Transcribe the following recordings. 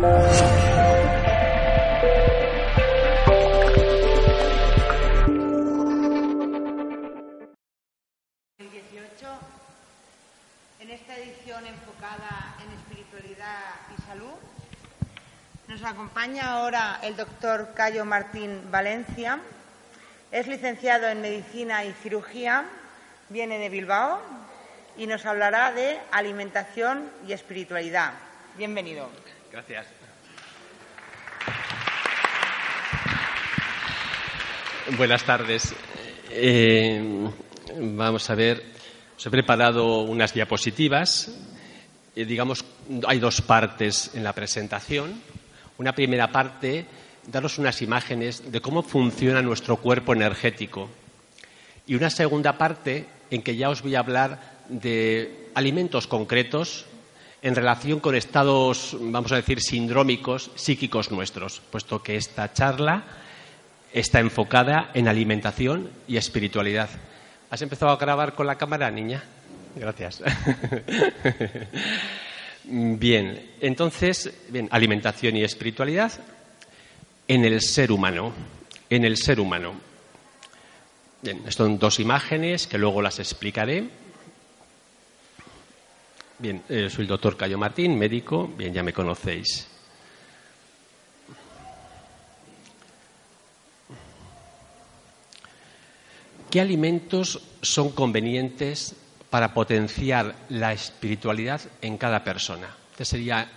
En esta edición enfocada en espiritualidad y salud, nos acompaña ahora el doctor Cayo Martín Valencia. Es licenciado en Medicina y Cirugía, viene de Bilbao y nos hablará de alimentación y espiritualidad. Bienvenido. Gracias. Buenas tardes. Eh, vamos a ver, os he preparado unas diapositivas. Eh, digamos, hay dos partes en la presentación. Una primera parte, daros unas imágenes de cómo funciona nuestro cuerpo energético. Y una segunda parte en que ya os voy a hablar de alimentos concretos en relación con estados, vamos a decir, sindrómicos psíquicos nuestros, puesto que esta charla está enfocada en alimentación y espiritualidad. ¿Has empezado a grabar con la cámara, niña? Gracias. bien, entonces, bien, alimentación y espiritualidad en el ser humano. En el ser humano. Bien, son dos imágenes que luego las explicaré. Bien, eh, soy el doctor Cayo Martín, médico. Bien, ya me conocéis. ¿Qué alimentos son convenientes para potenciar la espiritualidad en cada persona? Este sería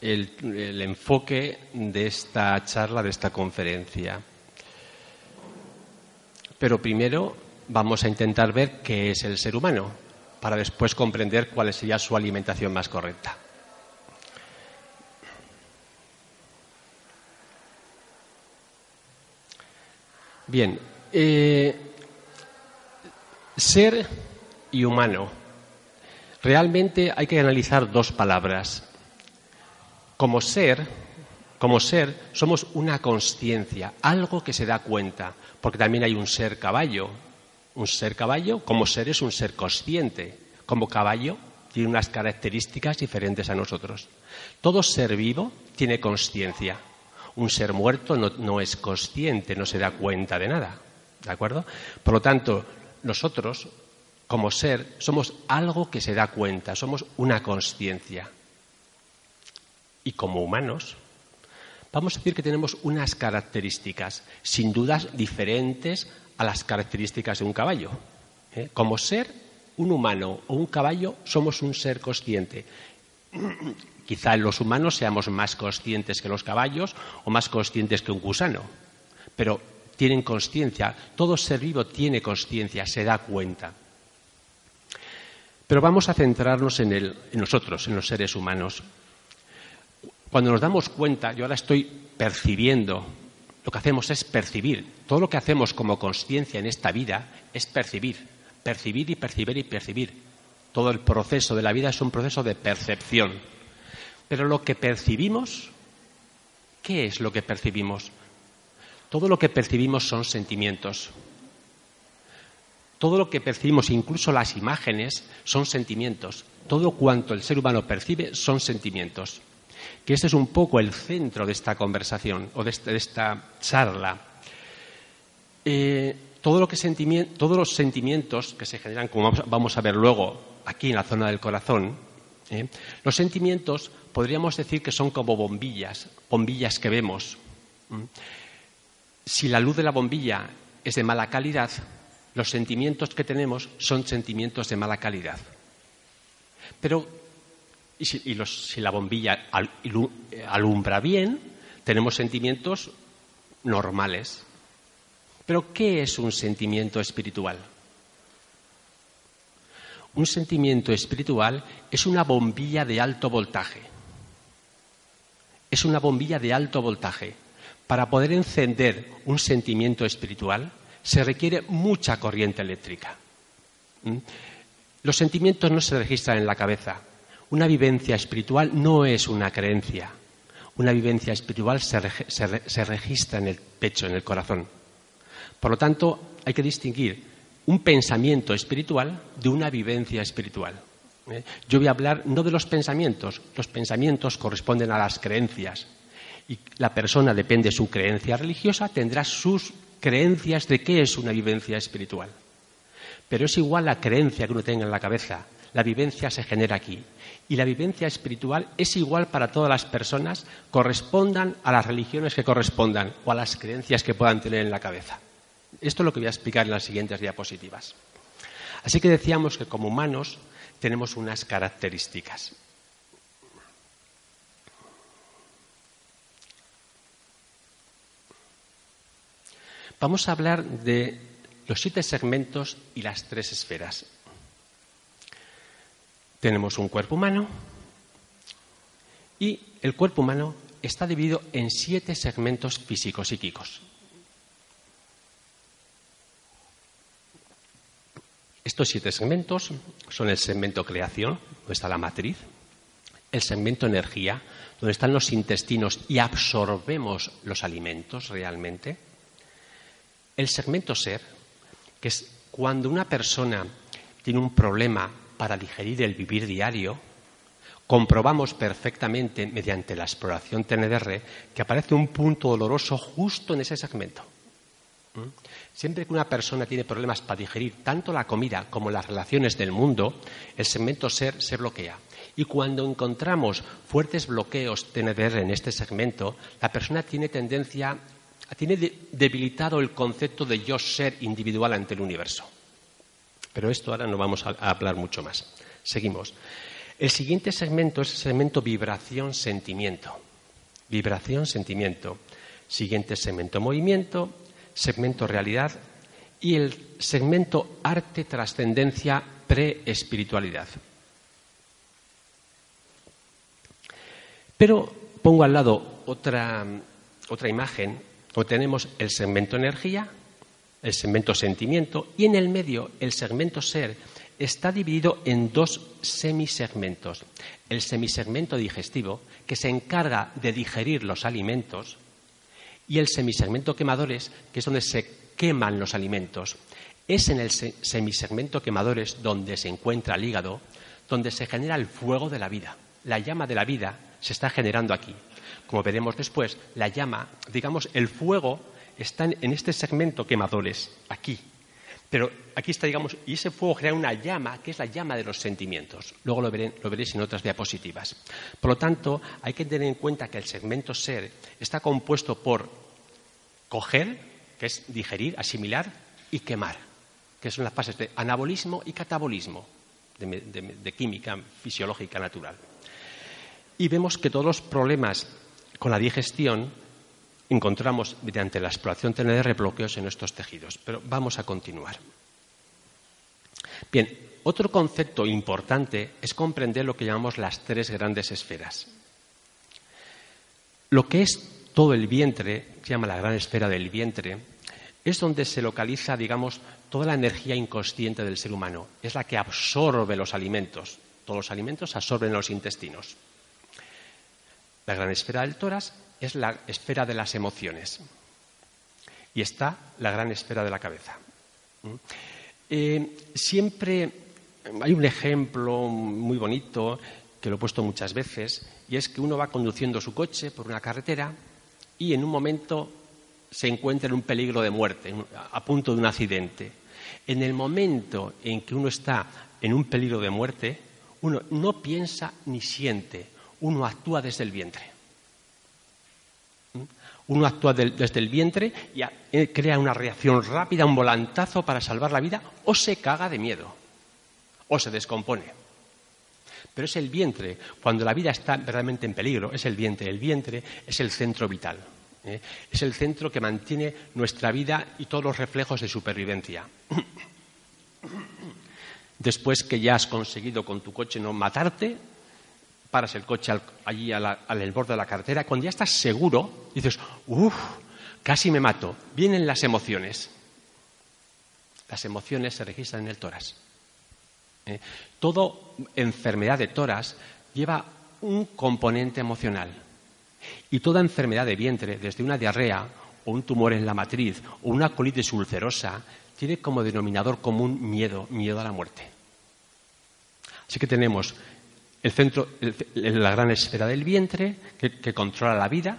el, enfoque de esta charla, de esta conferencia. Pero primero vamos a intentar ver qué es el ser humano, para después comprender cuál sería su alimentación más correcta. Bien, eh, ser y humano. Realmente hay que analizar dos palabras. Como ser, como ser, somos una conciencia, algo que se da cuenta, porque también hay un ser caballo. Un ser caballo, como ser, es un ser consciente. Como caballo, tiene unas características diferentes a nosotros. Todo ser vivo tiene conciencia. Un ser muerto no, no es consciente, no se da cuenta de nada. ¿De acuerdo? Por lo tanto, nosotros, como ser, somos algo que se da cuenta, somos una conciencia. Y como humanos, vamos a decir que tenemos unas características, sin dudas diferentes a las características de un caballo. ¿eh? Como ser, un humano o un caballo somos un ser consciente. Quizá los humanos seamos más conscientes que los caballos o más conscientes que un gusano, pero tienen conciencia, todo ser vivo tiene conciencia, se da cuenta. Pero vamos a centrarnos en, el, en nosotros, en los seres humanos. Cuando nos damos cuenta, yo ahora estoy percibiendo, lo que hacemos es percibir. Todo lo que hacemos como conciencia en esta vida es percibir, percibir y percibir y percibir. Todo el proceso de la vida es un proceso de percepción. Pero lo que percibimos, ¿qué es lo que percibimos? Todo lo que percibimos son sentimientos. Todo lo que percibimos, incluso las imágenes, son sentimientos. Todo cuanto el ser humano percibe son sentimientos. Que este es un poco el centro de esta conversación o de, este, esta charla. Eh, todos los sentimientos que se generan, como vamos a ver luego aquí en la zona del corazón, ¿eh? los sentimientos podríamos decir que son como bombillas, bombillas que vemos. Si la luz de la bombilla es de mala calidad, los sentimientos que tenemos son sentimientos de mala calidad. Pero y si, la bombilla al, alumbra bien, tenemos sentimientos normales. Pero ¿qué es un sentimiento espiritual? Un sentimiento espiritual es una bombilla de alto voltaje. Es una bombilla de alto voltaje. Para poder encender un sentimiento espiritual se requiere mucha corriente eléctrica. ¿Mm? Los sentimientos no se registran en la cabeza. Una vivencia espiritual no es una creencia. Una vivencia espiritual se, se, registra en el pecho, en el corazón. Por lo tanto, hay que distinguir un pensamiento espiritual de una vivencia espiritual. ¿eh? Yo voy a hablar no de los pensamientos, los pensamientos corresponden a las creencias. Y la persona, depende de su creencia religiosa, tendrá sus creencias de qué es una vivencia espiritual. Pero es igual la creencia que uno tenga en la cabeza. La vivencia se genera aquí. Y la vivencia espiritual es igual para todas las personas, correspondan a las religiones que correspondan o a las creencias que puedan tener en la cabeza. Esto es lo que voy a explicar en las siguientes diapositivas. Así que decíamos que como humanos tenemos unas características. Vamos a hablar de los siete segmentos y las tres esferas. Tenemos un cuerpo humano y el cuerpo humano está dividido en siete segmentos físicos psíquicos. Estos siete segmentos son el segmento creación, donde está la matriz, el segmento energía, donde están los intestinos y absorbemos los alimentos realmente, el segmento ser, que es cuando una persona tiene un problema para digerir el vivir diario, comprobamos perfectamente mediante la exploración TNDR que aparece un punto doloroso justo en ese segmento. Siempre que una persona tiene problemas para digerir tanto la comida como las relaciones del mundo, el segmento ser se bloquea. Y cuando encontramos fuertes bloqueos TNDR en este segmento, la persona tiene tendencia, tiene debilitado el concepto de yo ser individual ante el universo. Pero esto ahora no vamos a hablar mucho más. Seguimos. El siguiente segmento es el segmento vibración-sentimiento. Vibración-sentimiento. Siguiente segmento movimiento segmento realidad y el segmento arte, trascendencia, pre-espiritualidad. Pero pongo al lado otra, otra imagen, o tenemos el segmento energía, el segmento sentimiento y en el medio el segmento ser está dividido en dos semisegmentos. El semisegmento digestivo, que se encarga de digerir los alimentos, y el semisegmento quemadores, que es donde se queman los alimentos. Es en el semisegmento quemadores donde se encuentra el hígado, donde se genera el fuego de la vida. La llama de la vida se está generando aquí. Como veremos después, la llama, digamos, el fuego está en este segmento quemadores, aquí. Pero aquí está, digamos, y ese fuego genera una llama, que es la llama de los sentimientos. Luego lo, veréis en otras diapositivas. Por lo tanto, hay que tener en cuenta que el segmento ser está compuesto por coger, que es digerir, asimilar, y quemar, que son las fases de anabolismo y catabolismo, de, química fisiológica natural. Y vemos que todos los problemas con la digestión encontramos mediante la exploración TNR bloqueos en estos tejidos. Pero vamos a continuar. Bien, otro concepto importante es comprender lo que llamamos las tres grandes esferas. Lo que es todo el vientre, se llama la gran esfera del vientre, es donde se localiza, digamos, toda la energía inconsciente del ser humano. Es la que absorbe los alimentos. Todos los alimentos absorben los intestinos. La gran esfera del tórax es la esfera de las emociones. Y está la gran esfera de la cabeza. ¿Mm? Eh, siempre hay un ejemplo muy bonito que lo he puesto muchas veces, y es que uno va conduciendo su coche por una carretera y en un momento se encuentra en un peligro de muerte, a punto de un accidente. En el momento en que uno está en un peligro de muerte, uno no piensa ni siente, uno actúa desde el vientre. ¿Mm? Uno actúa desde el vientre y eh, crea una reacción rápida, un volantazo para salvar la vida, o se caga de miedo, o se descompone. Pero es el vientre, cuando la vida está realmente en peligro, es el vientre. El vientre es el centro vital. ¿eh? Es el centro que mantiene nuestra vida y todos los reflejos de supervivencia. Después que ya has conseguido con tu coche no matarte, paras el coche allí al, borde de la carretera, cuando ya estás seguro, dices, uff, casi me mato. Vienen las emociones. Las emociones se registran en el tórax. ¿eh? Toda enfermedad de toras lleva un componente emocional. Y toda enfermedad de vientre, desde una diarrea o un tumor en la matriz o una colitis ulcerosa, tiene como denominador común miedo, miedo a la muerte. Así que tenemos el centro, la gran esfera del vientre que, controla la vida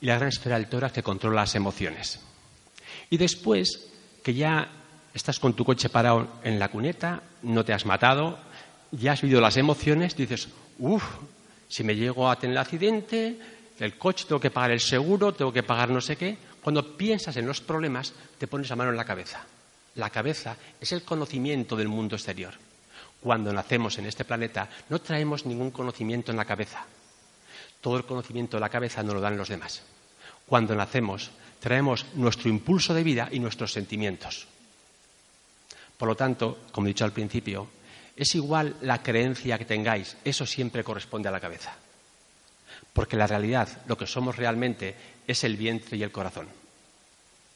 y la gran esfera del tórax que controla las emociones. Y después que ya estás con tu coche parado en la cuneta, no te has matado, ya has vivido las emociones, dices, uff, si me llego a tener el accidente, el coche, tengo que pagar el seguro, tengo que pagar no sé qué. Cuando piensas en los problemas, te pones la mano en la cabeza. La cabeza es el conocimiento del mundo exterior. Cuando nacemos en este planeta, no traemos ningún conocimiento en la cabeza. Todo el conocimiento de la cabeza nos lo dan los demás. Cuando nacemos, traemos nuestro impulso de vida y nuestros sentimientos. Por lo tanto, como he dicho al principio, es igual la creencia que tengáis, eso siempre corresponde a la cabeza. Porque la realidad, lo que somos realmente, es el vientre y el corazón.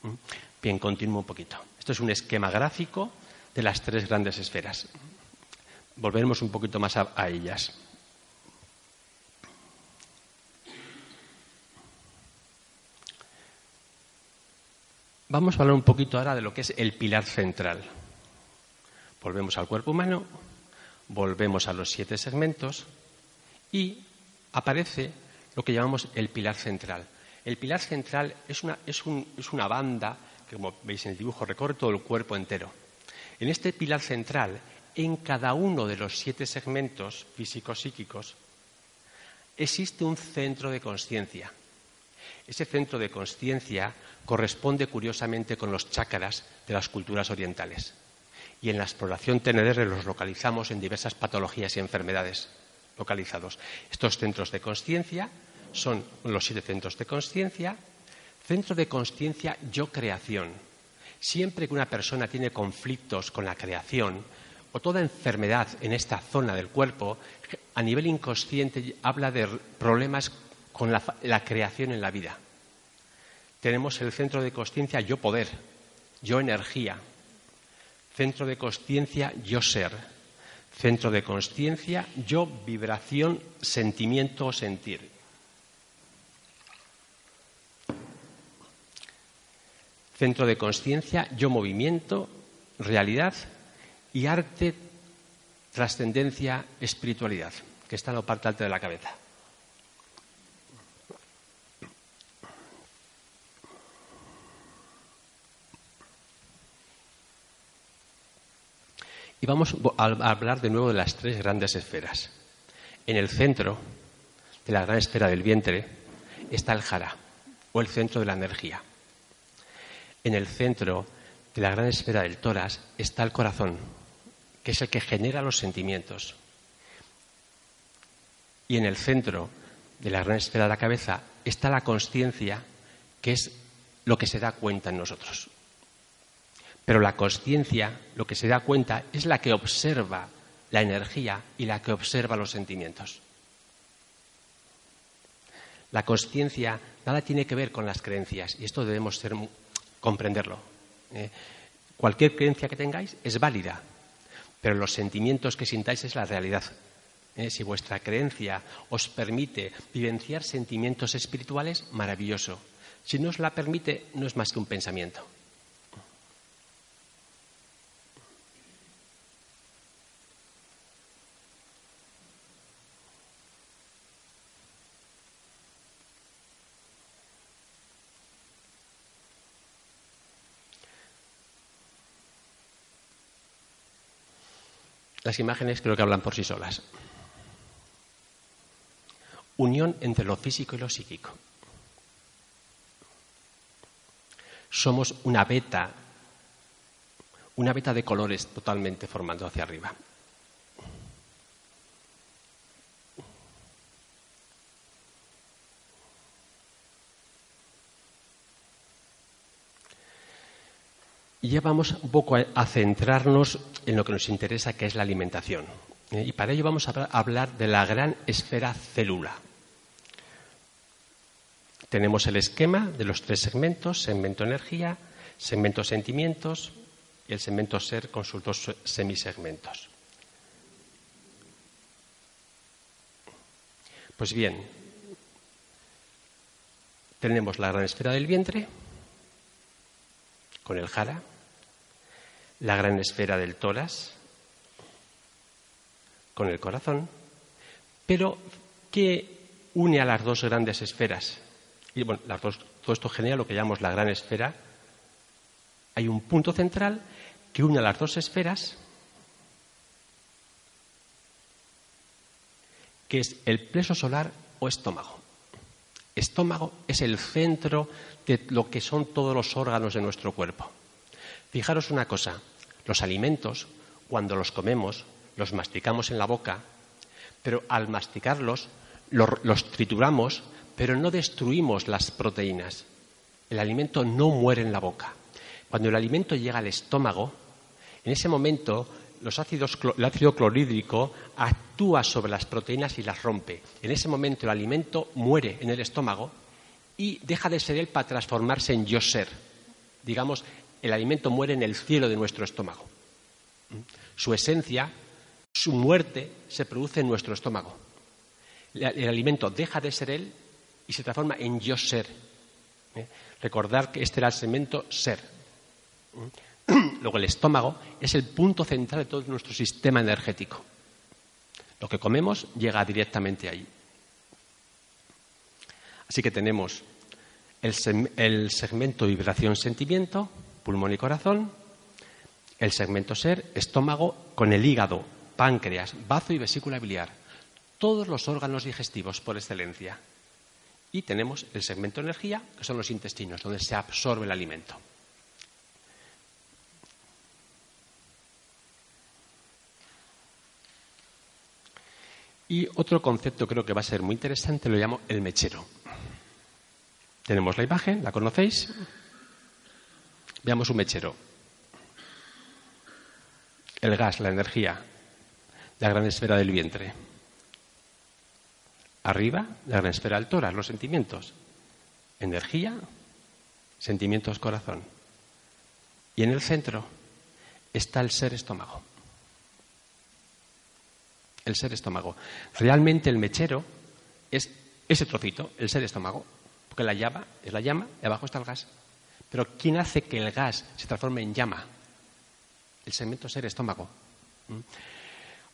¿Mm? Bien, continúo un poquito. Esto es un esquema gráfico de las tres grandes esferas. Volveremos un poquito más a, a ellas. Vamos a hablar un poquito ahora de lo que es el pilar central. Volvemos al cuerpo humano volvemos a los siete segmentos y aparece lo que llamamos el pilar central. El pilar central es una, es, una banda que, como veis en el dibujo, recorre todo el cuerpo entero. En este pilar central, en cada uno de los siete segmentos físicos-psíquicos, existe un centro de conciencia. Ese centro de conciencia corresponde curiosamente con los chakras de las culturas orientales y en la exploración TNR los localizamos en diversas patologías y enfermedades localizados. Estos centros de conciencia son los siete centros de conciencia. Centro de conciencia yo-creación. Siempre que una persona tiene conflictos con la creación o toda enfermedad en esta zona del cuerpo, a nivel inconsciente habla de problemas con la, creación en la vida. Tenemos el centro de conciencia yo-poder, yo-energía, Centro de consciencia, yo ser. Centro de consciencia, yo vibración, sentimiento o sentir. Centro de consciencia, yo movimiento, realidad y arte, trascendencia, espiritualidad, que está en la parte alta de la cabeza. Y vamos a hablar de nuevo de las tres grandes esferas. En el centro de la gran esfera del vientre está el jara, o el centro de la energía. En el centro de la gran esfera del tórax está el corazón, que es el que genera los sentimientos. Y en el centro de la gran esfera de la cabeza está la conciencia, que es lo que se da cuenta en nosotros. Pero la conciencia, lo que se da cuenta, es la que observa la energía y la que observa los sentimientos. La conciencia nada tiene que ver con las creencias y esto debemos comprenderlo. ¿eh? cualquier creencia que tengáis es válida, pero los sentimientos que sintáis es la realidad. ¿eh? si vuestra creencia os permite vivenciar sentimientos espirituales, maravilloso. Si no os la permite, no es más que un pensamiento. Las imágenes creo que hablan por sí solas. Unión entre lo físico y lo psíquico. Somos una beta, una beta de colores totalmente formando hacia arriba. Y ya vamos un poco a, centrarnos en lo que nos interesa, que es la alimentación. ¿eh? Y para ello vamos a hablar de la gran esfera célula. Tenemos el esquema de los tres segmentos, segmento energía, segmento sentimientos y el segmento ser con sus dos semisegmentos. Pues bien, tenemos la gran esfera del vientre con el jara, la gran esfera del tórax, con el corazón, pero ¿qué une a las dos grandes esferas? Y bueno, todo esto genera lo que llamamos la gran esfera. Hay un punto central que une a las dos esferas, que es el pleso solar o estómago. Estómago es el centro de lo que son todos los órganos de nuestro cuerpo. Fijaros una cosa, los alimentos, cuando los comemos, los masticamos en la boca, pero al masticarlos los, trituramos, pero no destruimos las proteínas. El alimento no muere en la boca. Cuando el alimento llega al estómago, en ese momento los ácidos, el ácido clorhídrico actúa sobre las proteínas y las rompe. En ese momento el alimento muere en el estómago y deja de ser él para transformarse en yo ser. Digamos, el alimento muere en el cielo de nuestro estómago. Su esencia, su muerte, se produce en nuestro estómago. El alimento deja de ser él y se transforma en yo ser. ¿eh? Recordar que este era el segmento ser. Luego el estómago es el punto central de todo nuestro sistema energético. Lo que comemos llega directamente ahí. Así que tenemos el, segmento vibración-sentimiento, pulmón y corazón, el segmento ser, estómago, con el hígado, páncreas, bazo y vesícula biliar. Todos los órganos digestivos por excelencia. Y tenemos el segmento energía, que son los intestinos, donde se absorbe el alimento. Y otro concepto creo que va a ser muy interesante lo llamo el mechero. Tenemos la imagen, ¿la conocéis? Veamos un mechero. El gas, la energía, la gran esfera del vientre. Arriba, la gran esfera del los sentimientos. Energía, sentimientos, corazón. Y en el centro está el ser estómago el ser estómago. Realmente el mechero es ese trocito, el ser estómago, porque la llama es la llama y abajo está el gas. Pero ¿quién hace que el gas se transforme en llama? El segmento ser estómago. ¿Mm?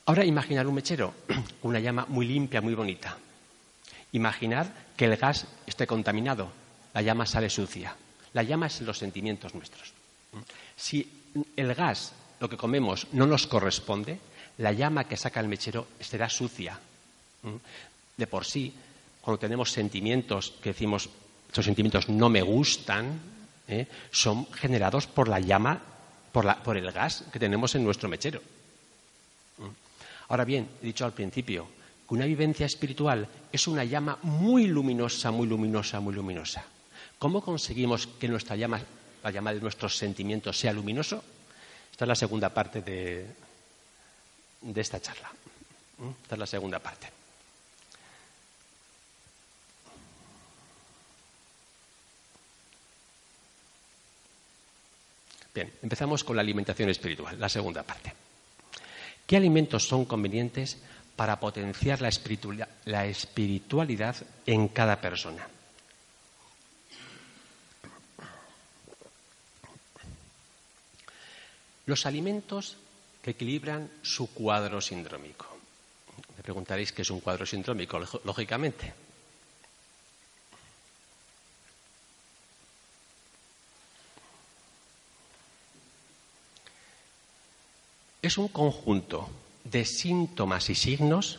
Ahora imaginar un mechero, una llama muy limpia, muy bonita. Imaginar que el gas esté contaminado, la llama sale sucia. La llama es los sentimientos nuestros. ¿Mm? Si el gas, lo que comemos, no nos corresponde, la llama que saca el mechero será sucia. De por sí, cuando tenemos sentimientos que decimos, estos sentimientos no me gustan, ¿eh? son generados por la llama, por, el gas que tenemos en nuestro mechero. Ahora bien, he dicho al principio que una vivencia espiritual es una llama muy luminosa, muy luminosa, muy luminosa. ¿Cómo conseguimos que nuestra llama, la llama de nuestros sentimientos, sea luminoso? Esta es la segunda parte de, de esta charla. ¿Mm? Esta es la segunda parte. Bien, empezamos con la alimentación espiritual, la segunda parte. ¿Qué alimentos son convenientes para potenciar la espiritualidad en cada persona? Los alimentos que equilibran su cuadro sindrómico. Me preguntaréis qué es un cuadro sindrómico, lógicamente. Es un conjunto de síntomas y signos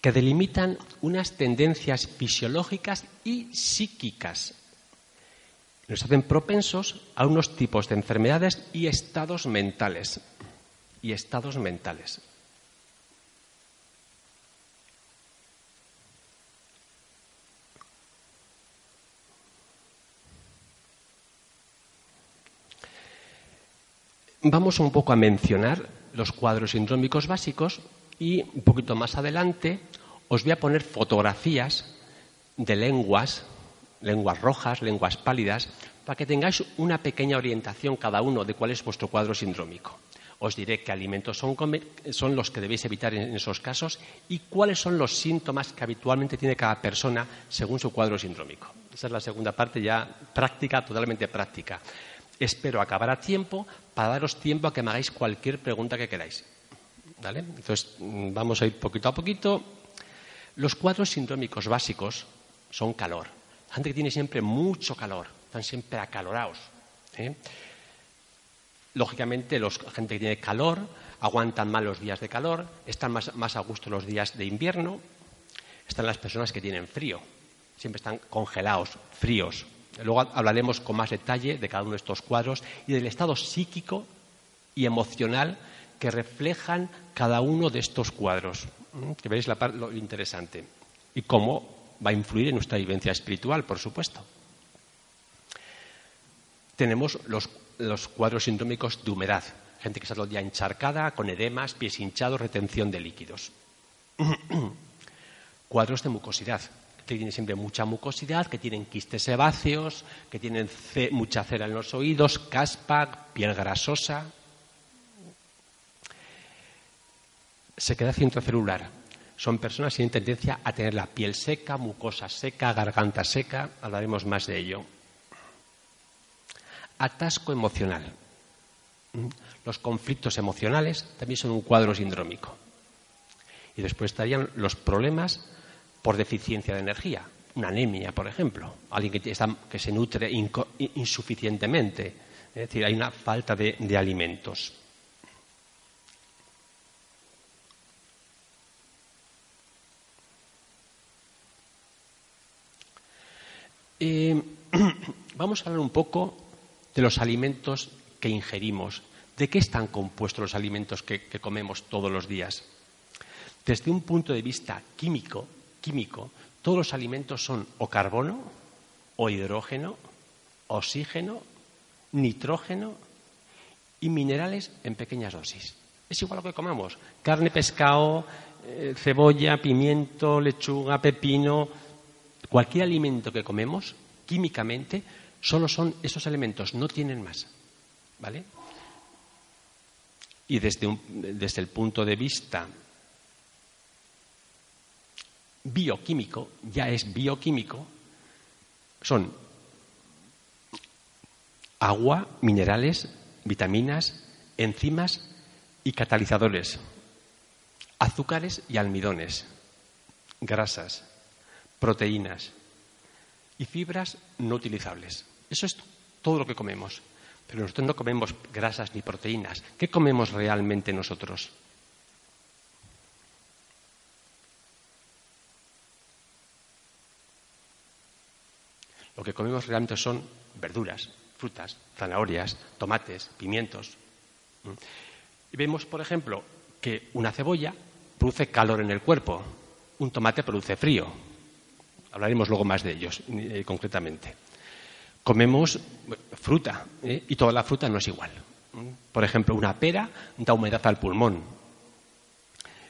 que delimitan unas tendencias fisiológicas y psíquicas. Nos hacen propensos a unos tipos de enfermedades y estados mentales y estados mentales. Vamos un poco a mencionar los cuadros sindrómicos básicos y un poquito más adelante os voy a poner fotografías de lenguas, lenguas rojas, lenguas pálidas, para que tengáis una pequeña orientación cada uno de cuál es vuestro cuadro sindrómico. Os diré qué alimentos son, los que debéis evitar en esos casos y cuáles son los síntomas que habitualmente tiene cada persona según su cuadro sindrómico. Esa es la segunda parte ya práctica, totalmente práctica. Espero acabar a tiempo para daros tiempo a que me hagáis cualquier pregunta que queráis. ¿vale? Entonces, mm, vamos a ir poquito a poquito. Los cuadros sindrómicos básicos son calor. gente que tiene siempre mucho calor, están siempre acalorados. ¿eh? Lógicamente, la gente que tiene calor aguantan mal los días de calor, están más, más a gusto los días de invierno. Están las personas que tienen frío, siempre están congelados, fríos. Luego hablaremos con más detalle de cada uno de estos cuadros y del estado psíquico y emocional que reflejan cada uno de estos cuadros. Que veréis la, lo interesante. Y cómo va a influir en nuestra vivencia espiritual, por supuesto. Tenemos los, los cuadros sindrómicos de humedad. Gente que está todo el encharcada, con edemas, pies hinchados, retención de líquidos. cuadros de mucosidad, que tienen siempre mucha mucosidad, que tienen quistes sebáceos, que tienen mucha cera en los oídos, caspa, piel grasosa. Sequedad intracelular. Son personas que tienen tendencia a tener la piel seca, mucosa seca, garganta seca. Hablaremos más de ello. Atasco emocional. Los conflictos emocionales también son un cuadro sindrómico. Y después estarían los problemas por deficiencia de energía, una anemia, por ejemplo, alguien que, se nutre insuficientemente, es decir, hay una falta de, alimentos. Eh, vamos a hablar un poco de los alimentos que ingerimos. ¿De qué están compuestos los alimentos que comemos todos los días? Desde un punto de vista químico, químico, todos los alimentos son o carbono, o hidrógeno, oxígeno, nitrógeno y minerales en pequeñas dosis. Es igual lo que comamos. Carne, pescado, eh, cebolla, pimiento, lechuga, pepino. Cualquier alimento que comemos, químicamente, solo son esos elementos, no tienen más. ¿Vale? Y desde, desde el punto de vista bioquímico, ya es bioquímico, son agua, minerales, vitaminas, enzimas y catalizadores, azúcares y almidones, grasas, proteínas y fibras no utilizables. Eso es todo lo que comemos. Pero nosotros no comemos grasas ni proteínas. ¿Qué comemos realmente nosotros? Lo que comemos realmente son verduras, frutas, zanahorias, tomates, pimientos. Y vemos, por ejemplo, que una cebolla produce calor en el cuerpo, un tomate produce frío. Hablaremos luego más de ellos eh, concretamente. Comemos fruta ¿eh? y toda la fruta no es igual. Por ejemplo, una pera da humedad al pulmón.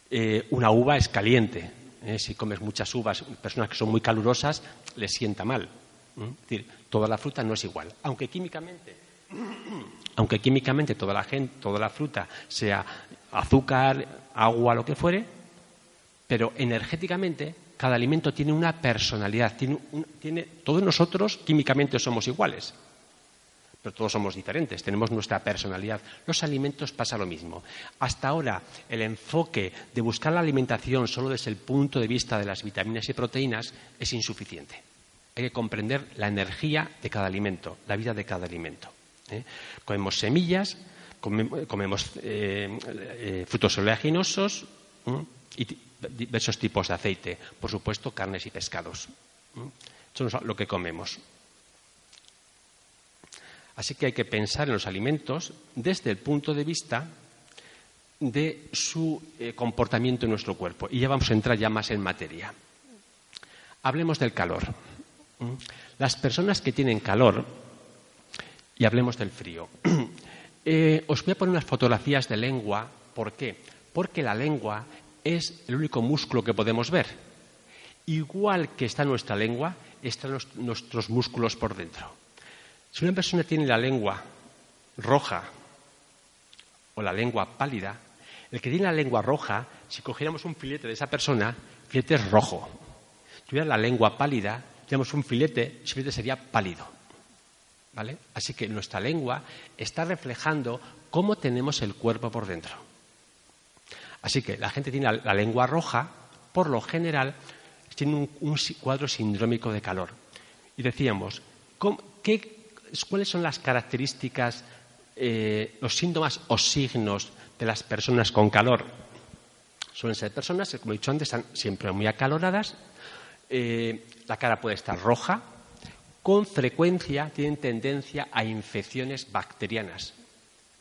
Eh, una uva es caliente. Si comes muchas uvas, personas que son muy calurosas, les sienta mal. Es decir, toda la fruta no es igual. Aunque químicamente, aunque químicamente toda la, gente, toda la fruta sea azúcar, agua, lo que fuere, pero energéticamente cada alimento tiene una personalidad. Todos nosotros químicamente somos iguales, pero todos somos diferentes, tenemos nuestra personalidad. Los alimentos pasa lo mismo. Hasta ahora el enfoque de buscar la alimentación solo desde el punto de vista de las vitaminas y proteínas es insuficiente. Hay que comprender la energía de cada alimento, la vida de cada alimento. ¿eh? Comemos semillas, comemos eh, eh, frutos oleaginosos y diversos tipos de aceite. Por supuesto, carnes y pescados. Eso es lo que comemos. Así que hay que pensar en los alimentos desde el punto de vista de su comportamiento en nuestro cuerpo. Y ya vamos a entrar ya más en materia. Hablemos del calor. Las personas que tienen calor, y hablemos del frío, eh, os voy a poner unas fotografías de lengua. ¿Por qué? Porque la lengua es el único músculo que podemos ver. Igual que está nuestra lengua, están nuestros músculos por dentro. Si una persona tiene la lengua roja o la lengua pálida, el que tiene la lengua roja, si cogiéramos un filete de esa persona, el filete es rojo. Si tuviera la lengua pálida, tenemos un filete, ese filete sería pálido. ¿Vale? Así que nuestra lengua está reflejando cómo tenemos el cuerpo por dentro. Así que la gente tiene la, lengua roja, por lo general, tiene un, cuadro sindrómico de calor. Y decíamos, ¿cuáles son las características, eh, los síntomas o signos de las personas con calor? Suelen ser personas, como he dicho antes, están siempre muy acaloradas, eh, la cara puede estar roja, con frecuencia tienen tendencia a infecciones bacterianas,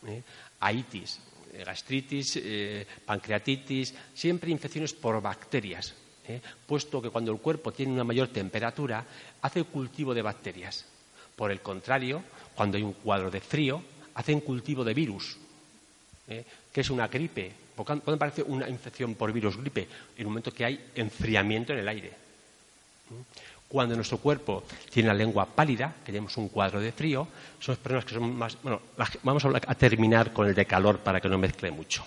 ¿eh? a itis, eh, gastritis, eh, pancreatitis, siempre infecciones por bacterias, puesto que cuando el cuerpo tiene una mayor temperatura hace cultivo de bacterias. Por el contrario, cuando hay un cuadro de frío, hacen cultivo de virus, que es una gripe. ¿Cuándo parece una infección por virus gripe? En el momento que hay enfriamiento en el aire. Cuando nuestro cuerpo tiene la lengua pálida, que tenemos un cuadro de frío, son personas que son más. Bueno, vamos a, terminar con el de calor para que no mezcle mucho.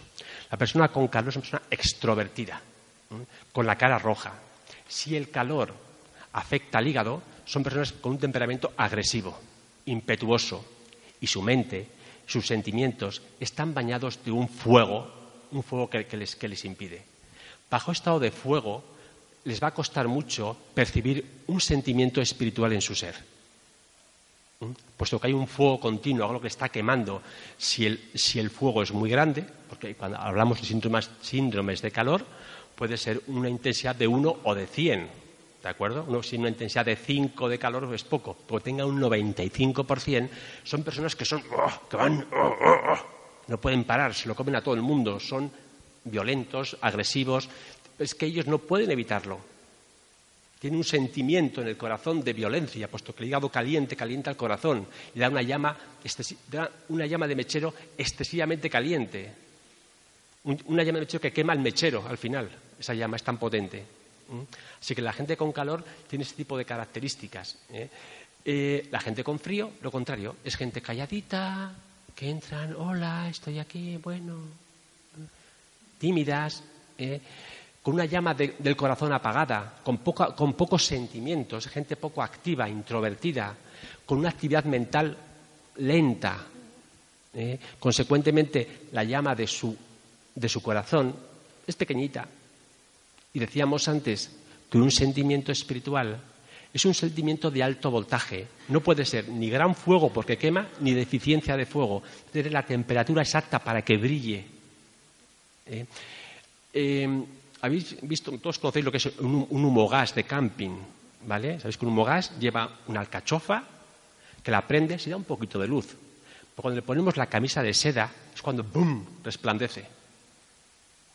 La persona con calor es una persona extrovertida, con la cara roja. Si el calor afecta al hígado, son personas con un temperamento agresivo, impetuoso, y su mente, sus sentimientos están bañados de un fuego, un fuego que les impide. Bajo estado de fuego, les va a costar mucho percibir un sentimiento espiritual en su ser. ¿Mm? Puesto que hay un fuego continuo, algo que está quemando, si el, fuego es muy grande, porque cuando hablamos de síndromes, síndromes de calor, puede ser una intensidad de 1 o de 100, ¿de acuerdo? si una intensidad de 5 de calor es poco, porque tenga un 95%, son personas que son, oh, que van, oh, oh, no pueden parar, se lo comen a todo el mundo, son violentos, agresivos, es que ellos no pueden evitarlo. Tiene un sentimiento en el corazón de violencia, puesto que el hígado caliente calienta el corazón y da una llama, una llama de mechero excesivamente caliente. una llama de mechero que quema el mechero al final. Esa llama es tan potente. Así que la gente con calor tiene ese tipo de características. ¿eh? Eh, la gente con frío, lo contrario, es gente calladita, que entran, hola, estoy aquí, bueno, tímidas. ¿eh? Con una llama del corazón apagada, con, pocos sentimientos, gente poco activa, introvertida, con una actividad mental lenta. ¿eh? Consecuentemente, la llama de su, de su corazón es pequeñita. Y decíamos antes que un sentimiento espiritual es un sentimiento de alto voltaje. No puede ser ni gran fuego porque quema, ni deficiencia de fuego. Tiene la temperatura exacta para que brille. ¿eh? Eh, habéis visto, todos conocéis lo que es un, un humogás de camping, ¿vale? Sabéis que un humogás lleva una alcachofa que la prende y da un poquito de luz. Cuando le ponemos la camisa de seda es cuando ¡bum! resplandece.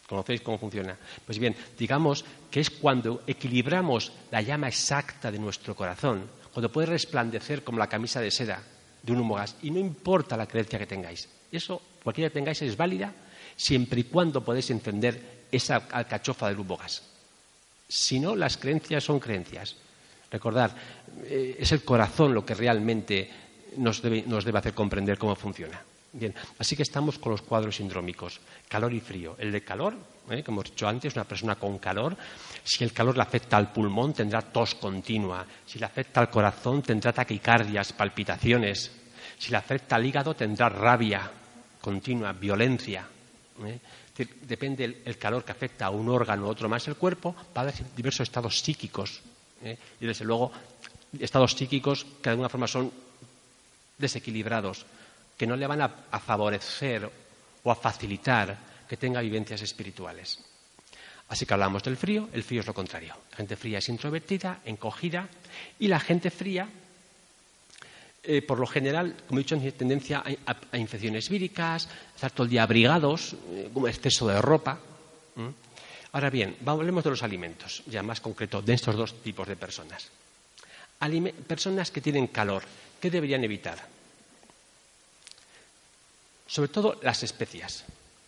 ¿Conocéis cómo funciona? Pues bien, digamos que es cuando equilibramos la llama exacta de nuestro corazón, cuando puede resplandecer como la camisa de seda de un humogás. Y no importa la creencia que tengáis. Eso, cualquiera que tengáis, es válida siempre y cuando podéis entender esa alcachofa del humo gas. Si no, las creencias son creencias. Recordad, eh, es el corazón lo que realmente nos debe, hacer comprender cómo funciona. Bien, así que estamos con los cuadros sindrómicos, calor y frío. El de calor, eh, como hemos dicho antes, una persona con calor, si el calor le afecta al pulmón, tendrá tos continua. Si le afecta al corazón, tendrá taquicardias, palpitaciones. Si le afecta al hígado, tendrá rabia continua, violencia. Eh depende el, calor que afecta a un órgano u otro más el cuerpo, va a haber diversos estados psíquicos. ¿eh? Y desde luego, estados psíquicos que de alguna forma son desequilibrados, que no le van a, favorecer o a facilitar que tenga vivencias espirituales. Así que hablamos del frío, el frío es lo contrario. La gente fría es introvertida, encogida, y la gente fría eh, por lo general, como he dicho, tendencia a, infecciones víricas, estar todo el día abrigados, eh, como exceso de ropa. Ahora bien, hablemos de los alimentos, ya más concreto, de estos dos tipos de personas. personas que tienen calor, ¿qué deberían evitar? Sobre todo las especias.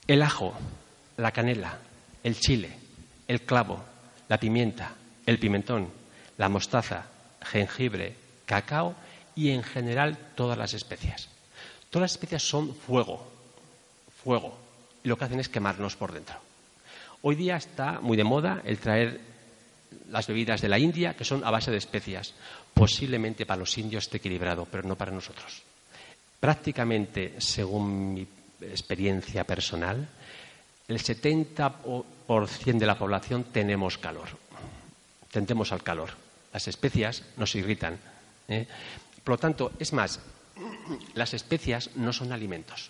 El ajo, la canela, el chile, el clavo, la pimienta, el pimentón, la mostaza, jengibre, cacao y en general todas las especias. Todas las especias son fuego, fuego, y lo que hacen es quemarnos por dentro. Hoy día está muy de moda el traer las bebidas de la India, que son a base de especias. Posiblemente para los indios esté equilibrado, pero no para nosotros. Prácticamente, según mi experiencia personal, el 70% de la población tenemos calor. Tendemos al calor. Las especias nos irritan. ¿eh? Por lo tanto, es más, las especias no son alimentos.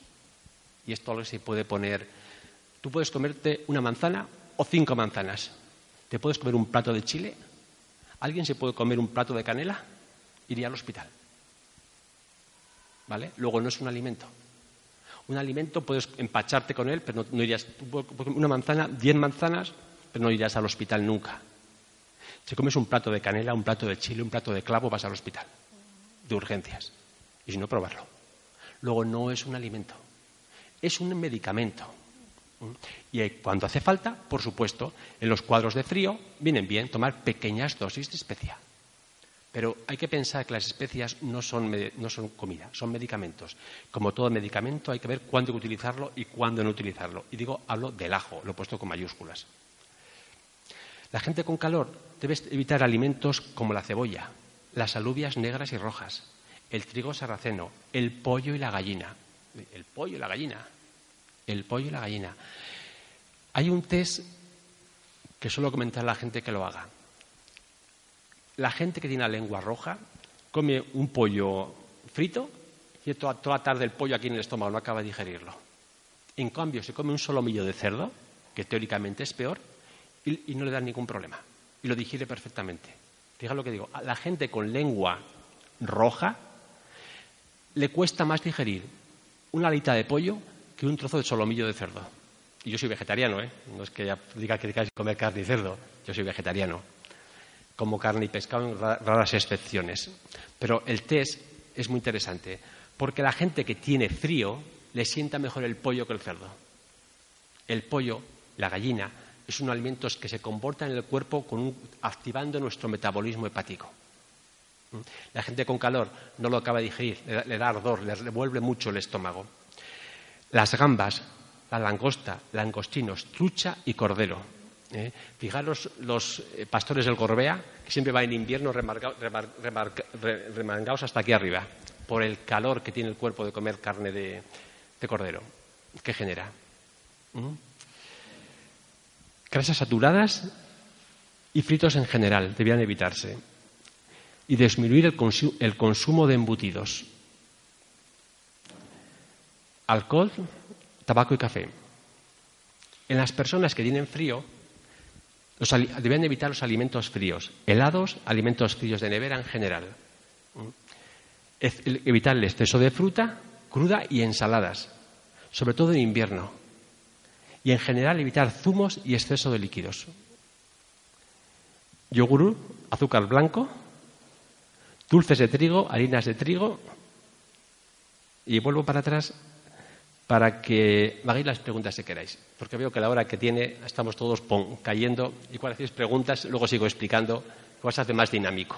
Y esto lo se puede poner. Tú puedes comerte una manzana o cinco manzanas. ¿Te puedes comer un plato de chile? ¿Alguien se puede comer un plato de canela? Iría al hospital. ¿Vale? Luego no es un alimento. Un alimento puedes empacharte con él, pero no, irías. Una manzana, diez manzanas, pero no irías al hospital nunca. Si comes un plato de canela, un plato de chile, un plato de clavo, vas al hospital. De urgencias. Y si no, probarlo. Luego no es un alimento. Es un medicamento. Y cuando hace falta, por supuesto, en los cuadros de frío vienen bien tomar pequeñas dosis de especia. Pero hay que pensar que las especias no son, no son, comida, son medicamentos. Como todo medicamento hay que ver cuándo utilizarlo y cuándo no utilizarlo. Y digo, hablo del ajo, lo he puesto con mayúsculas. La gente con calor debe evitar alimentos como la cebolla, las alubias negras y rojas, el trigo sarraceno, el pollo y la gallina. El pollo y la gallina. El pollo y la gallina. Hay un test que suelo comentar a la gente que lo haga la gente que tiene la lengua roja come un pollo frito y toda, toda tarde el pollo aquí en el estómago no acaba de digerirlo. En cambio, se come un solomillo de cerdo, que teóricamente es peor, y, no le da ningún problema. Y lo digiere perfectamente. Fíjate lo que digo. A la gente con lengua roja le cuesta más digerir una alita de pollo que un trozo de solomillo de cerdo. Y yo soy vegetariano, ¿eh? No es que ya diga que que comer carne y cerdo. Yo soy vegetariano como carne y pescado en raras excepciones. Pero el test es muy interesante, porque la gente que tiene frío le sienta mejor el pollo que el cerdo. El pollo, la gallina, es un alimento que se comporta en el cuerpo activando nuestro metabolismo hepático. La gente con calor no lo acaba de digerir, le da ardor, le revuelve mucho el estómago. Las gambas, la langosta, langostinos, trucha y cordero ¿eh? Fijaros los eh, pastores del Gorbea, que siempre van en invierno remangados hasta aquí arriba, por el calor que tiene el cuerpo de comer carne de, cordero. ¿Qué genera? ¿Mm? Grasas saturadas y fritos en general debían evitarse. Y disminuir el consumo de embutidos. Alcohol, tabaco y café. En las personas que tienen frío, deben evitar los alimentos fríos, helados, alimentos fríos de nevera en general. Evitar el exceso de fruta, cruda y ensaladas, sobre todo en invierno. Y en general evitar zumos y exceso de líquidos. Yogur, azúcar blanco, dulces de trigo, harinas de trigo. Y vuelvo para atrás para que me hagáis las preguntas si queráis, porque veo que a la hora que tiene estamos todos cayendo y cuando hacéis preguntas luego sigo explicando cosas de más dinámico.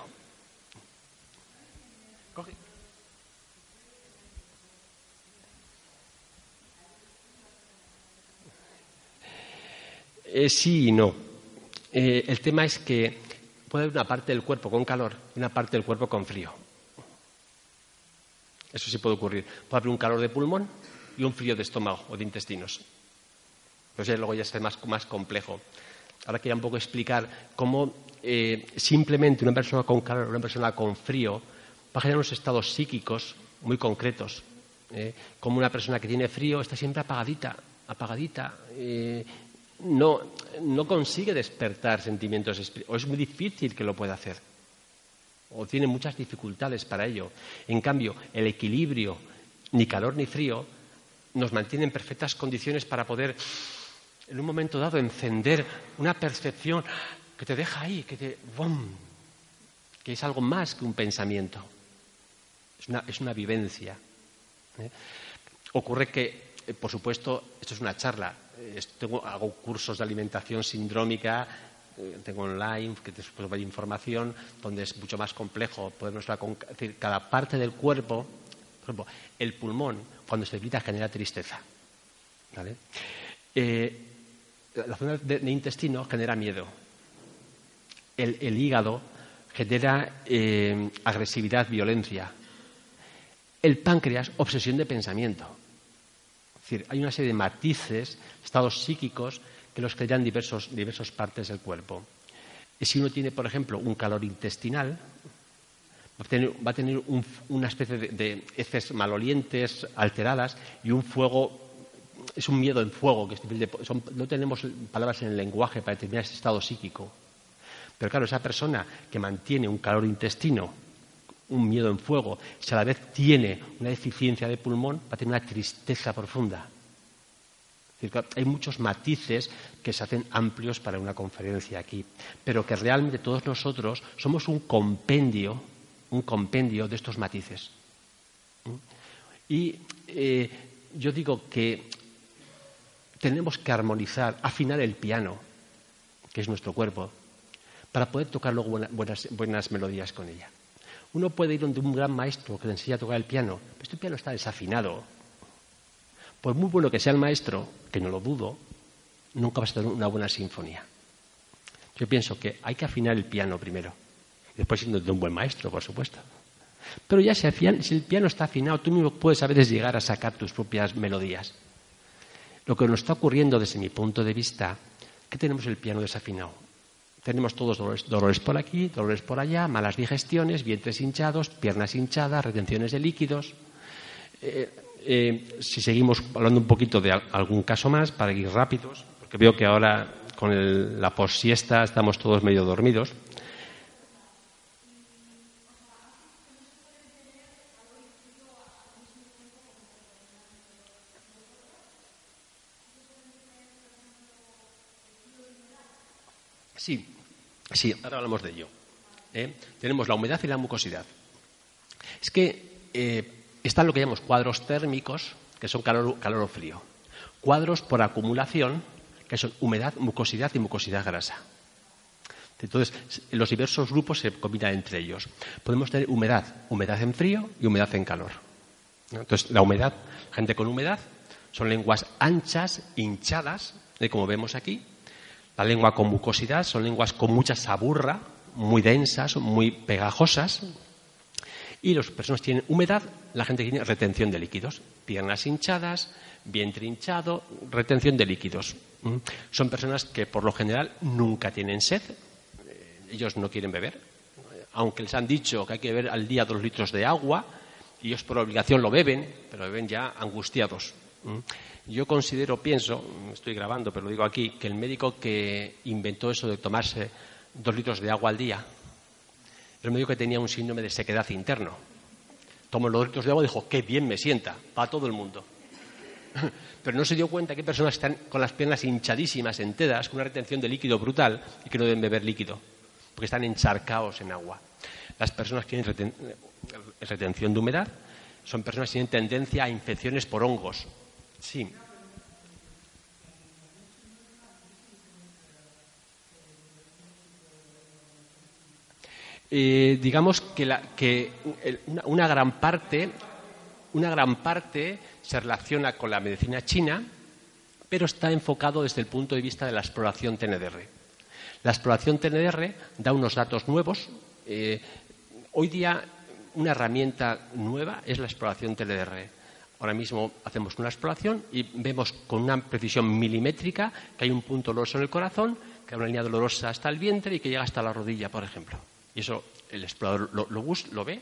Eh, sí y no. Eh, el tema es que puede haber una parte del cuerpo con calor y una parte del cuerpo con frío. Eso sí puede ocurrir. Puede haber un calor de pulmón y un frío de estómago o de intestinos. Pues luego ya es más, más complejo. Ahora quiero un poco explicar cómo eh, simplemente una persona con calor, una persona con frío, va a generar unos estados psíquicos muy concretos. Como una persona que tiene frío está siempre apagadita, apagadita. No, no consigue despertar sentimientos o es muy difícil que lo pueda hacer o tiene muchas dificultades para ello. En cambio, el equilibrio, ni calor ni frío, nos mantiene en perfectas condiciones para poder, en un momento dado, encender una percepción que te deja ahí, que te. que es algo más que un pensamiento. Es una, vivencia. ¿eh? Ocurre que, eh, por supuesto, esto es una charla. Hago cursos de alimentación sindrómica, eh, tengo online, que después hay información, donde es mucho más complejo. Podemos, decir, cada parte del cuerpo, por ejemplo, el pulmón cuando se debilita genera tristeza. Eh, la zona de, intestino genera miedo. El, hígado genera eh, agresividad, violencia. El páncreas, obsesión de pensamiento. Es decir, hay una serie de matices, estados psíquicos, que los crean diversos, diversas partes del cuerpo. Si uno tiene, por ejemplo, un calor intestinal, va a tener, una especie de, heces malolientes, alteradas, y un fuego, es un miedo en fuego, que no tenemos palabras en el lenguaje para determinar ese estado psíquico. Pero claro, esa persona que mantiene un calor intestino, un miedo en fuego, si a la vez tiene una deficiencia de pulmón, va a tener una tristeza profunda. Hay muchos matices que se hacen amplios para una conferencia aquí, pero que realmente todos nosotros somos un compendio un compendio de estos matices. Y eh, yo digo que tenemos que armonizar, afinar el piano, que es nuestro cuerpo, para poder tocar luego buenas, melodías con ella. Uno puede ir donde un gran maestro que le enseña a tocar el piano, pero este piano está desafinado. Por muy bueno que sea el maestro, que no lo dudo, nunca va a ser una buena sinfonía. Yo pienso que hay que afinar el piano primero. Después siendo de un buen maestro, por supuesto. Pero ya si el piano está afinado, tú mismo puedes a veces llegar a sacar tus propias melodías. Lo que nos está ocurriendo desde mi punto de vista, que tenemos el piano desafinado. Tenemos todos dolores, por aquí, dolores por allá, malas digestiones, vientres hinchados, piernas hinchadas, retenciones de líquidos. Eh, eh, si seguimos hablando un poquito de algún caso más, para ir rápidos, porque veo que ahora con la posiesta estamos todos medio dormidos. Sí, sí, ahora hablamos de ello. ¿eh? Tenemos la humedad y la mucosidad. Es que eh, están lo que llamamos cuadros térmicos, que son calor, calor o frío. Cuadros por acumulación, que son humedad, mucosidad y mucosidad grasa. Entonces, los diversos grupos se combinan entre ellos. Podemos tener humedad, humedad en frío y humedad en calor. Entonces, la humedad, gente con humedad, son lenguas anchas, hinchadas, como vemos aquí, la lengua con mucosidad son lenguas con mucha saburra, muy densas, muy pegajosas. Y las personas tienen humedad, la gente tiene retención de líquidos, piernas hinchadas, vientre hinchado, retención de líquidos. ¿Mm? Son personas que por lo general nunca tienen sed, eh, ellos no quieren beber, aunque les han dicho que hay que beber al día dos litros de agua, ellos por obligación lo beben, pero beben ya angustiados. Yo considero, pienso, estoy grabando, pero lo digo aquí, que el médico que inventó eso de tomarse dos litros de agua al día, era un médico que tenía un síndrome de sequedad interno. Tomó los dos litros de agua y dijo, qué bien me sienta, para todo el mundo. Pero no se dio cuenta que personas están con las piernas hinchadísimas, enteras, con una retención de líquido brutal y que no deben beber líquido, porque están encharcados en agua. Las personas que tienen retención de humedad son personas que tienen tendencia a infecciones por hongos, Sí. Eh, digamos que, una, gran parte, una gran parte se relaciona con la medicina china, pero está enfocado desde el punto de vista de la exploración TNDR. La exploración TNDR da unos datos nuevos. Eh, hoy día una herramienta nueva es la exploración TNDR Ahora mismo hacemos una exploración y vemos con una precisión milimétrica que hay un punto doloroso en el corazón, que hay una línea dolorosa hasta el vientre y que llega hasta la rodilla, por ejemplo. Y eso el explorador lo, lo, ve,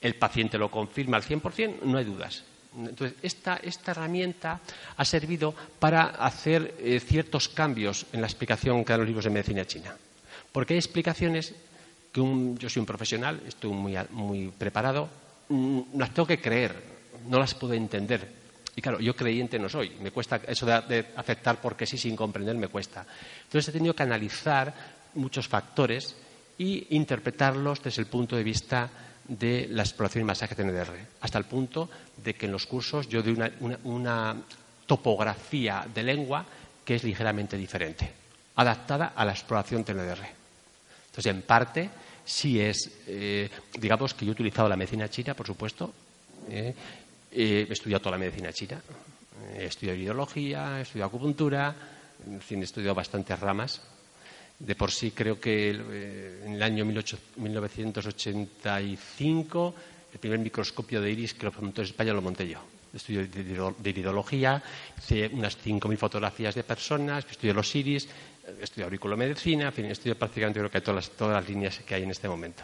el paciente lo confirma al 100%, no hay dudas. Entonces, esta, herramienta ha servido para hacer eh, ciertos cambios en la explicación que dan los libros de medicina china. Porque hay explicaciones que yo soy un profesional, estoy muy, muy preparado, mm, las tengo que creer, no las puedo entender. Y claro, yo creyente no soy. Me cuesta eso de, aceptar porque sí sin comprender me cuesta. Entonces he tenido que analizar muchos factores y interpretarlos desde el punto de vista de la exploración y masaje TNDR, hasta el punto de que en los cursos yo doy una, topografía de lengua que es ligeramente diferente, adaptada a la exploración TNDR. Entonces, en parte, sí es, eh, digamos que yo he utilizado la medicina china, por supuesto, eh, he estudiado toda la medicina china. He estudiado ideología, he estudiado acupuntura, en fin, he estudiado bastantes ramas. De por sí creo que eh, en el año 1985 el primer microscopio de iris que lo montó en España lo monté yo. estudio de iridología, hice unas 5.000 fotografías de personas, estudio los iris, estudio auriculomedicina, en fin, estudio prácticamente creo que todas las, todas las líneas que hay en este momento.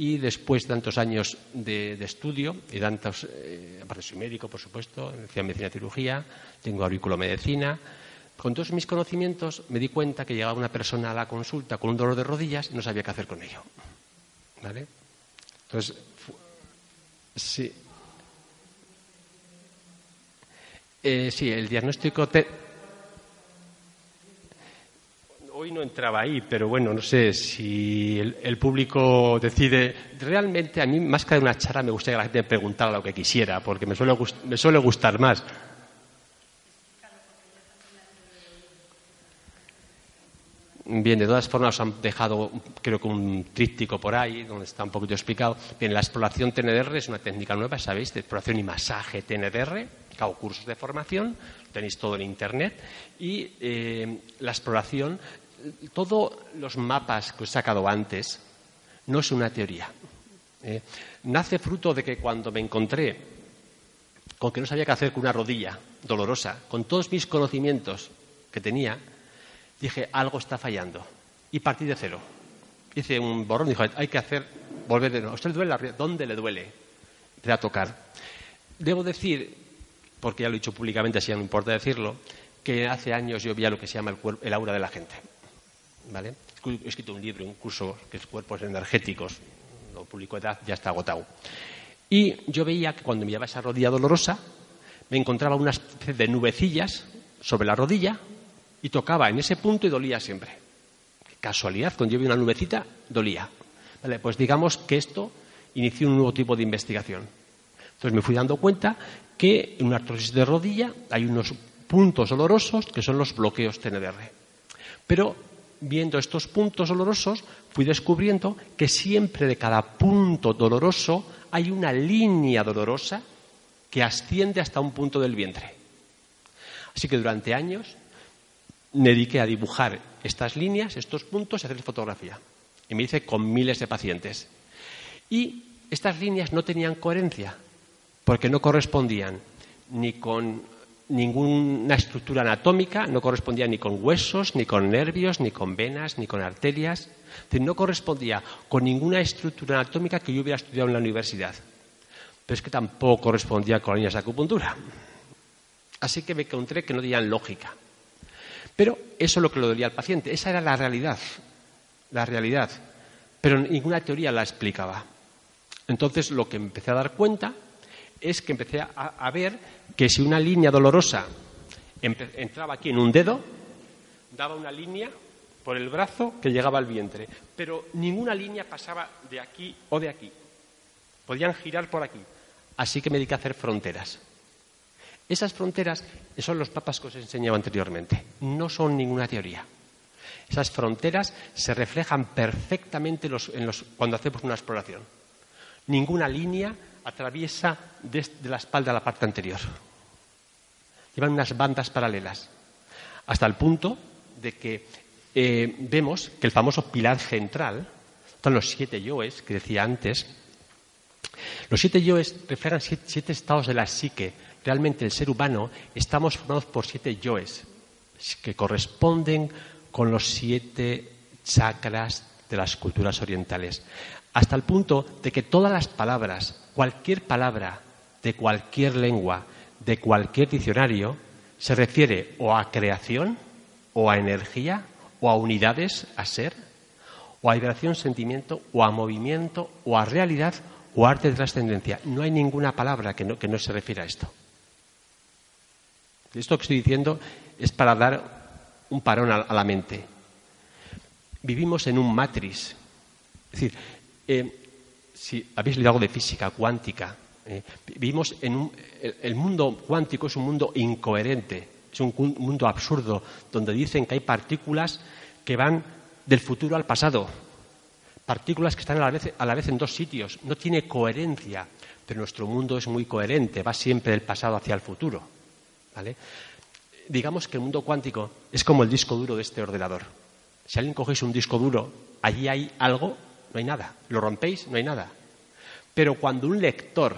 Y después de tantos años de, estudio, y tantos, eh, aparte soy médico, por supuesto, en medicina y cirugía, tengo auriculomedicina, con todos mis conocimientos me di cuenta que llegaba una persona a la consulta con un dolor de rodillas y no sabía qué hacer con ello. ¿Vale? Entonces, sí. Eh, sí, el diagnóstico. Hoy no entraba ahí, pero bueno, no sé si el, público decide. Realmente, a mí, más que de una charla, me gustaría que la gente preguntara lo que quisiera, porque me suele, me suele gustar más. Bien, de todas formas os han dejado, creo que un tríptico por ahí, donde está un poquito explicado. Bien, la exploración TNDR es una técnica nueva, ¿sabéis? De exploración y masaje TNDR. Hago cursos de formación, tenéis todo en Internet. Y eh, la exploración, todos los mapas que he sacado antes, no es una teoría. ¿eh? nace fruto de que cuando me encontré con que no sabía qué hacer con una rodilla dolorosa, con todos mis conocimientos que tenía, dije, algo está fallando. Y partí de cero. Hice un borrón y dije, hay que hacer, volver de nuevo. usted le duele? ¿Dónde le duele? Empecé a tocar. Debo decir, porque ya lo he dicho públicamente, así ya no importa decirlo, que hace años yo veía lo que se llama el, el aura de la gente. ¿Vale? He escrito un libro, un curso que es Cuerpos Energéticos, lo publicó edad, ya está agotado. Y yo veía que cuando me llevaba esa rodilla dolorosa, me encontraba una especie de nubecillas sobre la rodilla y tocaba en ese punto y dolía siempre. casualidad, cuando yo una nubecita, dolía. Vale, pues digamos que esto inició un nuevo tipo de investigación. Entonces me fui dando cuenta que en una artrosis de rodilla hay unos puntos dolorosos que son los bloqueos TNDR. Pero viendo estos puntos dolorosos, fui descubriendo que siempre de cada punto doloroso hay una línea dolorosa que asciende hasta un punto del vientre. Así que durante años me dediqué a dibujar estas líneas, estos puntos y hacer fotografía. Y me hice con miles de pacientes. Y estas líneas no tenían coherencia, porque no correspondían ni con ninguna estructura anatómica, no correspondían ni con huesos, ni con nervios, ni con venas, ni con arterias. no correspondía con ninguna estructura anatómica que yo hubiera estudiado en la universidad. Pero es que tampoco correspondía con líneas de acupuntura. Así que me encontré que no tenían lógica. Pero eso es lo que le dolía al paciente. Esa era la realidad. La realidad. Pero ninguna teoría la explicaba. Entonces lo que empecé a dar cuenta es que empecé a, ver que si una línea dolorosa entraba aquí en un dedo, daba una línea por el brazo que llegaba al vientre. Pero ninguna línea pasaba de aquí o de aquí. Podían girar por aquí. Así que me dediqué a hacer fronteras. Esas fronteras son los papas que os he enseñado anteriormente, no son ninguna teoría. Esas fronteras se reflejan perfectamente cuando hacemos una exploración. Ninguna línea atraviesa desde la espalda a la parte anterior. Llevan unas bandas paralelas, hasta el punto de que eh, vemos que el famoso pilar central, son los siete yoes que decía antes, los siete yoes reflejan siete estados de la psique, realmente el ser humano estamos formados por siete yoes que corresponden con los siete chakras de las culturas orientales, hasta el punto de que todas las palabras, cualquier palabra de cualquier lengua, de cualquier diccionario, se refiere o a creación, o a energía, o a unidades, a ser, o a vibración, sentimiento, o a movimiento, o a realidad, o a arte de trascendencia. No hay ninguna palabra que no, que no se refiera a esto. Esto que estoy diciendo es para dar un parón a, la mente. Vivimos en un matriz. Es decir, eh, si habéis leído algo de física cuántica, eh, vivimos en un, el, mundo cuántico es un mundo incoherente, es un, mundo absurdo, donde dicen que hay partículas que van del futuro al pasado, partículas que están a la vez, en dos sitios, no tiene coherencia, pero nuestro mundo es muy coherente, va siempre del pasado hacia el futuro. Digamos que el mundo cuántico es como el disco duro de este ordenador. Si alguien cogéis un disco duro, allí hay algo, no hay nada. Lo rompéis, no hay nada. Pero cuando un lector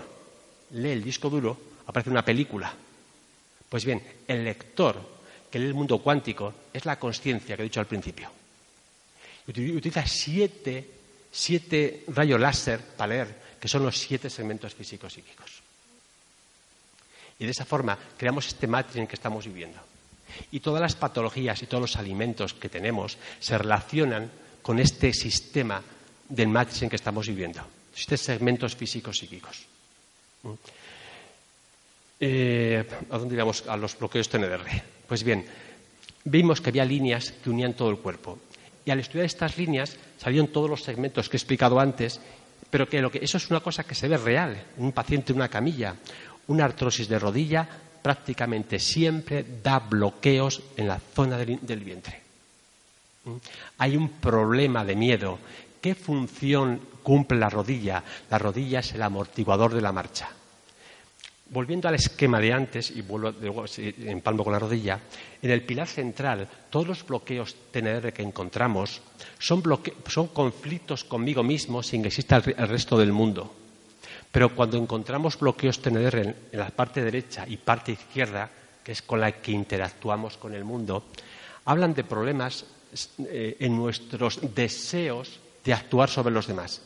lee el disco duro, aparece una película. Pues bien, el lector que lee el mundo cuántico es la conciencia que he dicho al principio. Utiliza siete, siete rayos láser para leer, que son los siete segmentos físicos psíquicos. Y de esa forma creamos este matrix en que estamos viviendo. Y todas las patologías y todos los alimentos que tenemos se relacionan con este sistema del matrix en que estamos viviendo. Siete segmentos físicos psíquicos. ¿Mm? Eh, ¿A dónde íbamos? A los bloqueos TNR. Pues bien, vimos que había líneas que unían todo el cuerpo. Y al estudiar estas líneas salieron todos los segmentos que he explicado antes, pero que, lo que eso es una cosa que se ve real. Un paciente en una camilla, una artrosis de rodilla prácticamente siempre da bloqueos en la zona del, vientre. ¿Mm? Hay un problema de miedo. ¿Qué función cumple la rodilla? La rodilla es el amortiguador de la marcha. Volviendo al esquema de antes, y vuelvo en palmo con la rodilla, en el pilar central, todos los bloqueos TNR que encontramos son, son conflictos conmigo mismo sin que exista el resto del mundo. Pero cuando encontramos bloqueos TNR en, la parte derecha y parte izquierda, que es con la que interactuamos con el mundo, hablan de problemas eh, en nuestros deseos de actuar sobre los demás.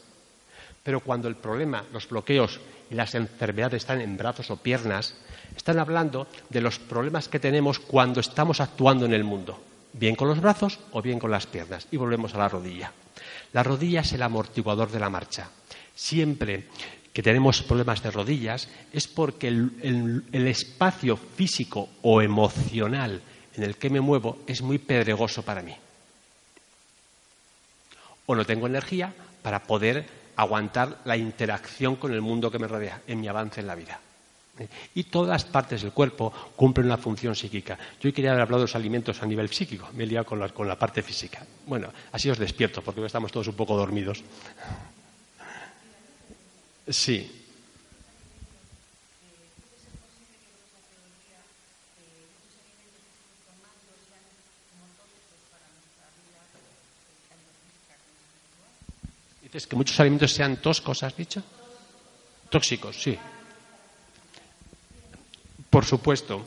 Pero cuando el problema, los bloqueos y las enfermedades están en brazos o piernas, están hablando de los problemas que tenemos cuando estamos actuando en el mundo, bien con los brazos o bien con las piernas. Y volvemos a la rodilla. La rodilla es el amortiguador de la marcha. Siempre que tenemos problemas de rodillas es porque el, espacio físico o emocional en el que me muevo es muy pedregoso para mí. O no tengo energía para poder aguantar la interacción con el mundo que me rodea en mi avance en la vida. Y todas las partes del cuerpo cumplen una función psíquica. Yo quería haber hablado de los alimentos a nivel psíquico, me he liado con la, parte física. Bueno, así os despierto, porque hoy estamos todos un poco dormidos. Sí. Dices que muchos alimentos sean toscos, ¿has dicho? Tóxicos, sí. Por supuesto.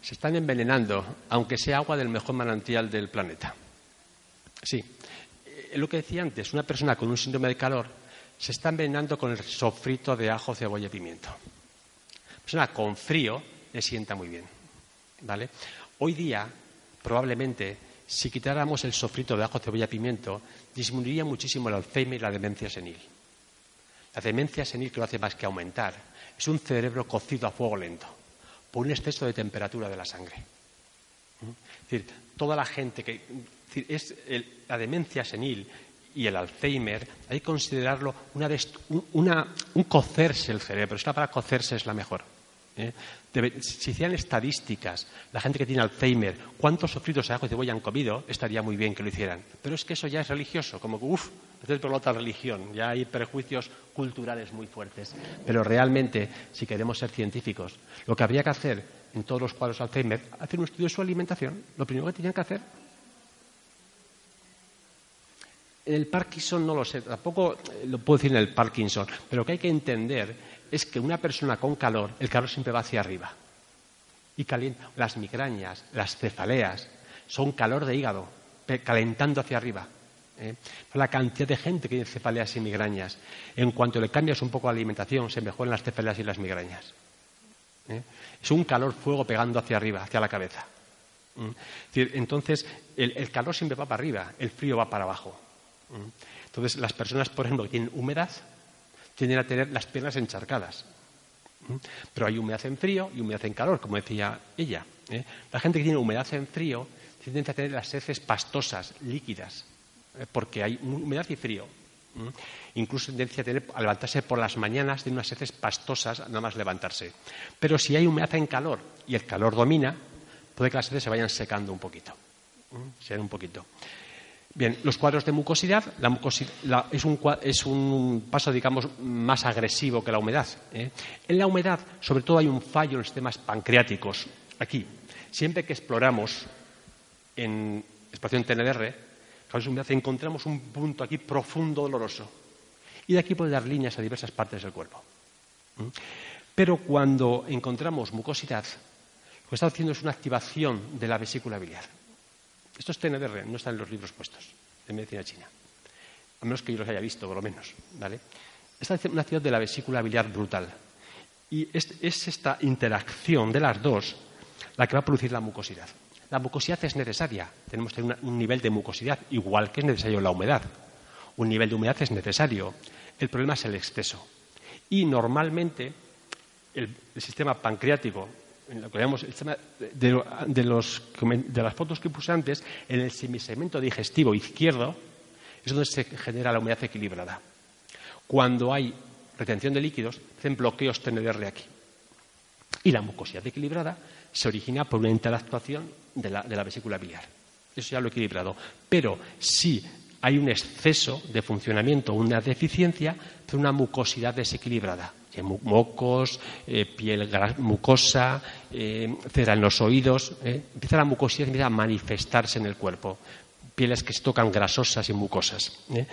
se están envenenando, aunque sea agua del mejor manantial del planeta. Sí, eh, lo que decía antes, una persona con un síndrome de calor se está envenenando con el sofrito de ajo, cebolla y pimiento. Una persona con frío le sienta muy bien. ¿vale? Hoy día, probablemente, si quitáramos el sofrito de ajo, cebolla pimiento, disminuiría muchísimo el Alzheimer y la demencia senil. La demencia senil que lo hace más que aumentar es un cerebro cocido a fuego lento por un exceso de temperatura de la sangre. Es decir, toda la gente que. Es, la demencia senil y el Alzheimer, hay que considerarlo un cocerse el cerebro. Esta para cocerse es la mejor. ¿Eh? si hicieran estadísticas, la gente que tiene Alzheimer, cuántos sofritos de ajo y cebolla han comido, estaría muy bien que lo hicieran. Pero es que eso ya es religioso, como que, uff, es por la otra religión, ya hay prejuicios culturales muy fuertes. Pero realmente, si queremos ser científicos, lo que habría que hacer en todos los cuadros de Alzheimer, hacer un estudio de su alimentación, lo primero que tenían que hacer. En el Parkinson no lo sé, tampoco lo puedo decir en el Parkinson, pero lo que hay que entender es que una persona con calor, el calor siempre va hacia arriba. Y calienta. Las migrañas, las cefaleas, son calor de hígado, calentando hacia arriba. ¿eh? La cantidad de gente que tiene cefaleas y migrañas. En cuanto le cambias un poco la alimentación, se mejoran las cefaleas y las migrañas. ¿eh? Es un calor fuego pegando hacia arriba, hacia la cabeza. ¿eh? entonces, el, el, calor siempre va para arriba, el frío va para abajo. Entonces, las personas, por ejemplo, que tienen húmedas, tienden a tener las piernas encharcadas. Pero hay humedad en frío y humedad en calor, como decía ella. ¿eh? La gente que tiene humedad en frío tiende a tener las heces pastosas, líquidas, ¿eh? porque hay humedad y frío. Incluso tendencia a, tener, levantarse por las mañanas, tiene unas heces pastosas, nada más levantarse. Pero si hay humedad en calor y el calor domina, puede que las heces se vayan secando un poquito. Se un poquito. Bien, los cuadros de mucosidad, la mucosidad es, un, paso, digamos, más agresivo que la humedad. ¿eh? En la humedad, sobre todo, hay un fallo en los sistemas pancreáticos. Aquí, siempre que exploramos en, exploración TNR, encontramos un punto aquí profundo, doloroso. Y de aquí puede dar líneas a diversas partes del cuerpo. Pero cuando encontramos mucosidad, lo que está haciendo es una activación de la vesícula biliar. Esto es no está en los libros puestos de medicina china. A menos que yo los haya visto, por lo menos. ¿vale? Esta es una actividad de la vesícula biliar brutal. Y es, esta interacción de las dos la que va a producir la mucosidad. La mucosidad es necesaria. Tenemos que tener un nivel de mucosidad, igual que es necesario la humedad. Un nivel de humedad es necesario. El problema es el exceso. Y normalmente el, sistema pancreático, en lo el sistema de, las fotos que puse antes, en el semisegmento digestivo izquierdo es donde se genera la humedad equilibrada. Cuando hay retención de líquidos, hacen bloqueos TNR aquí. Y la mucosidad equilibrada se origina por una interactuación de la, vesícula biliar. Eso ya lo he equilibrado. Pero si hay un exceso de funcionamiento, una deficiencia, de una mucosidad desequilibrada. Mocos, eh, piel mucosa, eh, cera en los oídos. Eh, empieza la mucosidad a manifestarse en el cuerpo pieles que se tocan grasosas y mucosas. ¿eh?